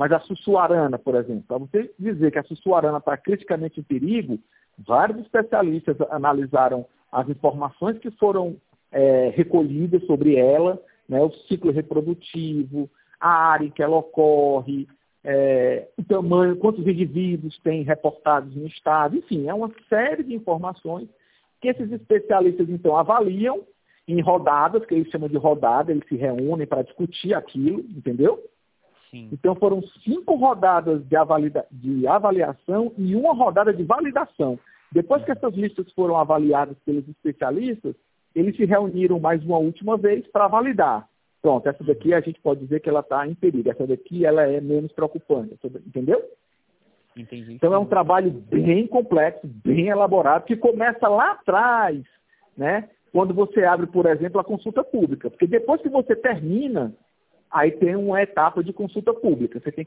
Mas a sussuarana, por exemplo, para você dizer que a sussuarana está criticamente em perigo, vários especialistas analisaram as informações que foram é, recolhidas sobre ela, né, o ciclo reprodutivo, a área em que ela ocorre, é, o tamanho, quantos indivíduos tem reportados no estado, enfim, é uma série de informações que esses especialistas então avaliam em rodadas, que eles chamam de rodada, eles se reúnem para discutir aquilo, entendeu? Sim. Então foram cinco rodadas de, avalida, de avaliação e uma rodada de validação. Depois que essas listas foram avaliadas pelos especialistas, eles se reuniram mais uma última vez para validar. Pronto, essa daqui a gente pode dizer que ela está em perigo. Essa daqui ela é menos preocupante. Entendeu? Entendi. Então é um trabalho bem complexo, bem elaborado, que começa lá atrás, né? Quando você abre, por exemplo, a consulta pública. Porque depois que você termina, aí tem uma etapa de consulta pública. Você tem